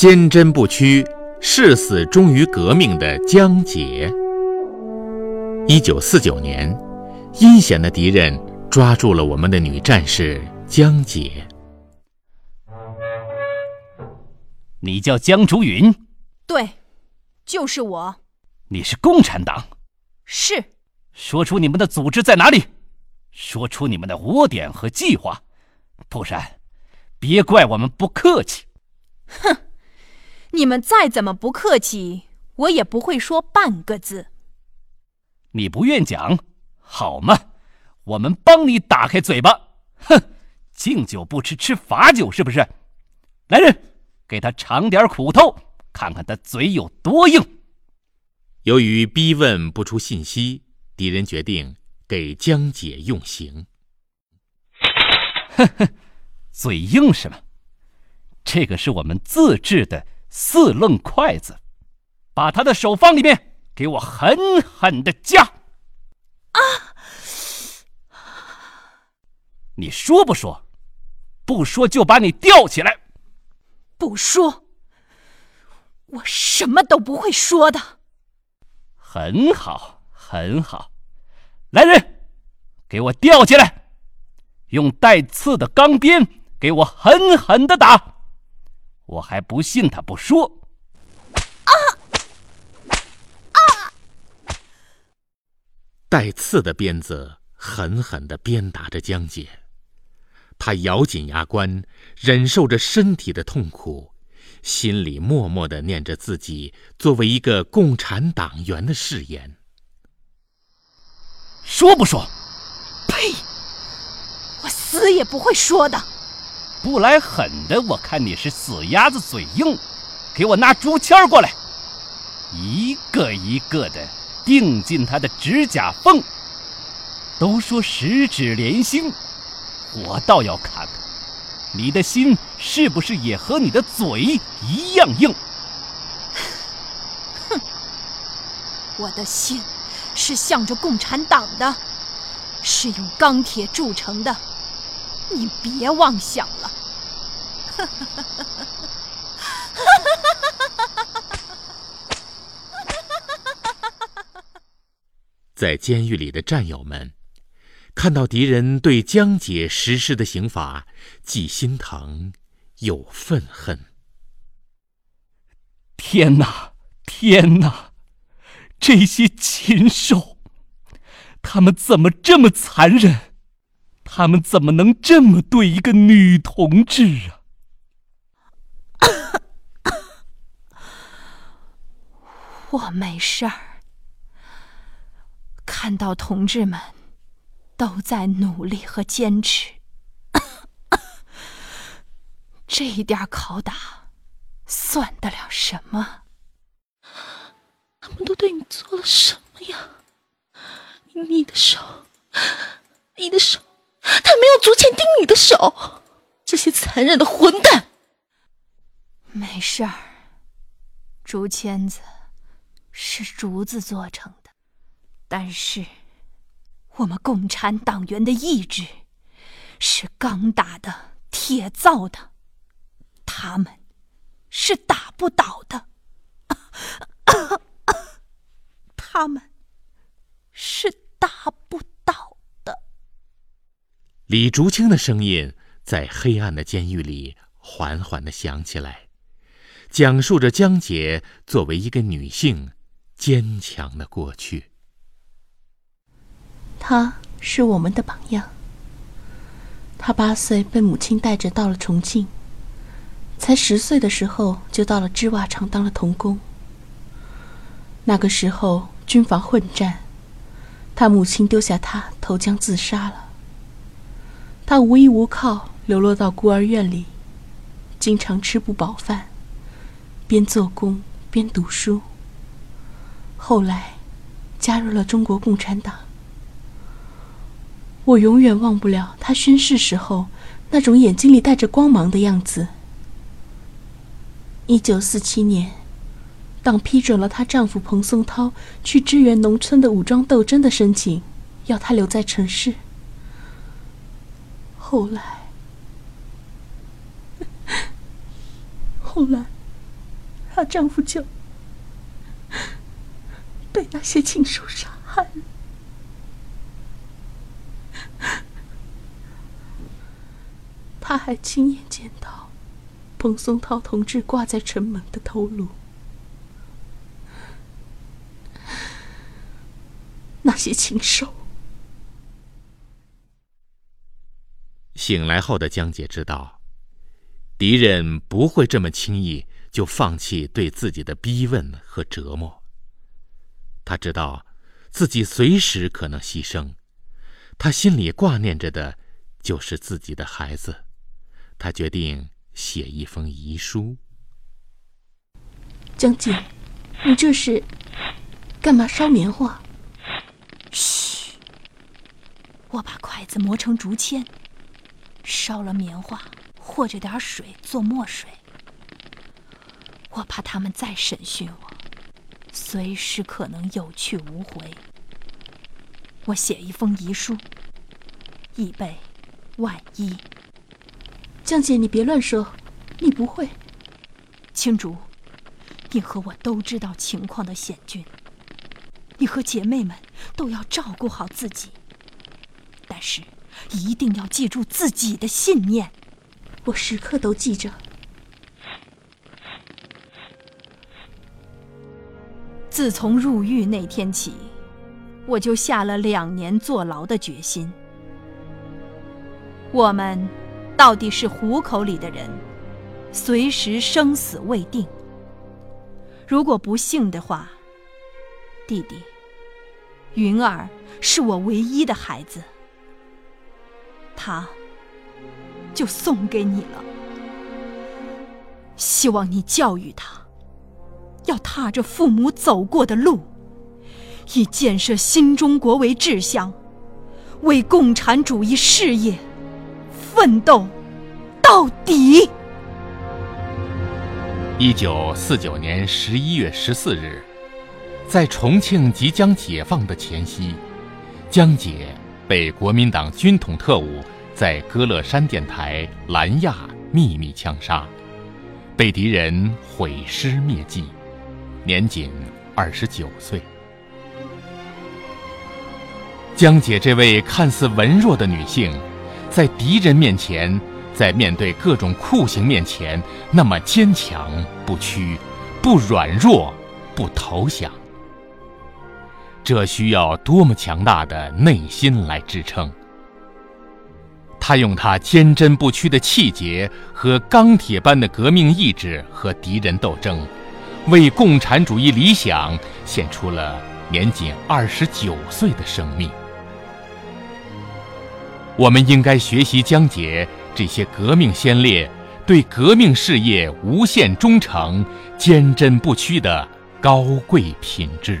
坚贞不屈、誓死忠于革命的江姐。一九四九年，阴险的敌人抓住了我们的女战士江姐。你叫江竹云？对，就是我。你是共产党？是。说出你们的组织在哪里？说出你们的窝点和计划，不然，别怪我们不客气。哼，你们再怎么不客气，我也不会说半个字。你不愿讲，好嘛？我们帮你打开嘴巴。哼，敬酒不吃吃罚酒，是不是？来人，给他尝点苦头，看看他嘴有多硬。由于逼问不出信息，敌人决定给江姐用刑。哼哼，嘴硬是吗？这个是我们自制的四愣筷子，把他的手放里面。给我狠狠的夹！啊！你说不说？不说就把你吊起来！不说，我什么都不会说的。很好，很好。来人，给我吊起来，用带刺的钢鞭给我狠狠的打！我还不信他不说。带刺的鞭子狠狠地鞭打着江姐，她咬紧牙关，忍受着身体的痛苦，心里默默地念着自己作为一个共产党员的誓言。说不说？呸！我死也不会说的。不来狠的，我看你是死鸭子嘴硬。给我拿竹签过来，一个一个的。钉进他的指甲缝。都说十指连心，我倒要看看，你的心是不是也和你的嘴一样硬？哼，我的心是向着共产党的，是用钢铁铸成的，你别妄想了。在监狱里的战友们，看到敌人对江姐实施的刑罚，既心疼又愤恨。天哪，天哪！这些禽兽，他们怎么这么残忍？他们怎么能这么对一个女同志啊？我没事儿。看到同志们都在努力和坚持，这一点拷打算得了什么？他们都对你做了什么呀？你的手，你的手，他没有竹签钉你的手，这些残忍的混蛋！没事儿，竹签子是竹子做成的。但是，我们共产党员的意志是钢打的、铁造的，他们是打不倒的，他们是打不倒的。李竹清的声音在黑暗的监狱里缓缓的响起来，讲述着江姐作为一个女性坚强的过去。他是我们的榜样。他八岁被母亲带着到了重庆，才十岁的时候就到了织袜厂当了童工。那个时候军阀混战，他母亲丢下他投江自杀了。他无依无靠，流落到孤儿院里，经常吃不饱饭，边做工边读书。后来，加入了中国共产党。我永远忘不了她宣誓时候那种眼睛里带着光芒的样子。一九四七年，党批准了她丈夫彭松涛去支援农村的武装斗争的申请，要她留在城市。后来，后来，她丈夫就被那些禽兽杀害了。他还亲眼见到彭松涛同志挂在城门的头颅。那些禽兽。醒来后的江姐知道，敌人不会这么轻易就放弃对自己的逼问和折磨。他知道，自己随时可能牺牲，他心里挂念着的，就是自己的孩子。他决定写一封遗书。将军，你这是干嘛烧棉花？嘘，我把筷子磨成竹签，烧了棉花，和着点水做墨水。我怕他们再审讯我，随时可能有去无回。我写一封遗书，以备万一。江姐，你别乱说，你不会。青竹，你和我都知道情况的险峻，你和姐妹们都要照顾好自己。但是，一定要记住自己的信念。我时刻都记着。自从入狱那天起，我就下了两年坐牢的决心。我们。到底是虎口里的人，随时生死未定。如果不幸的话，弟弟，云儿是我唯一的孩子，他就送给你了。希望你教育他，要踏着父母走过的路，以建设新中国为志向，为共产主义事业。奋斗到底。一九四九年十一月十四日，在重庆即将解放的前夕，江姐被国民党军统特务在歌乐山电台拦亚，秘密枪杀，被敌人毁尸灭迹，年仅二十九岁。江姐这位看似文弱的女性。在敌人面前，在面对各种酷刑面前，那么坚强不屈，不软弱，不投降。这需要多么强大的内心来支撑？他用他坚贞不屈的气节和钢铁般的革命意志和敌人斗争，为共产主义理想献出了年仅二十九岁的生命。我们应该学习江姐这些革命先烈对革命事业无限忠诚、坚贞不屈的高贵品质。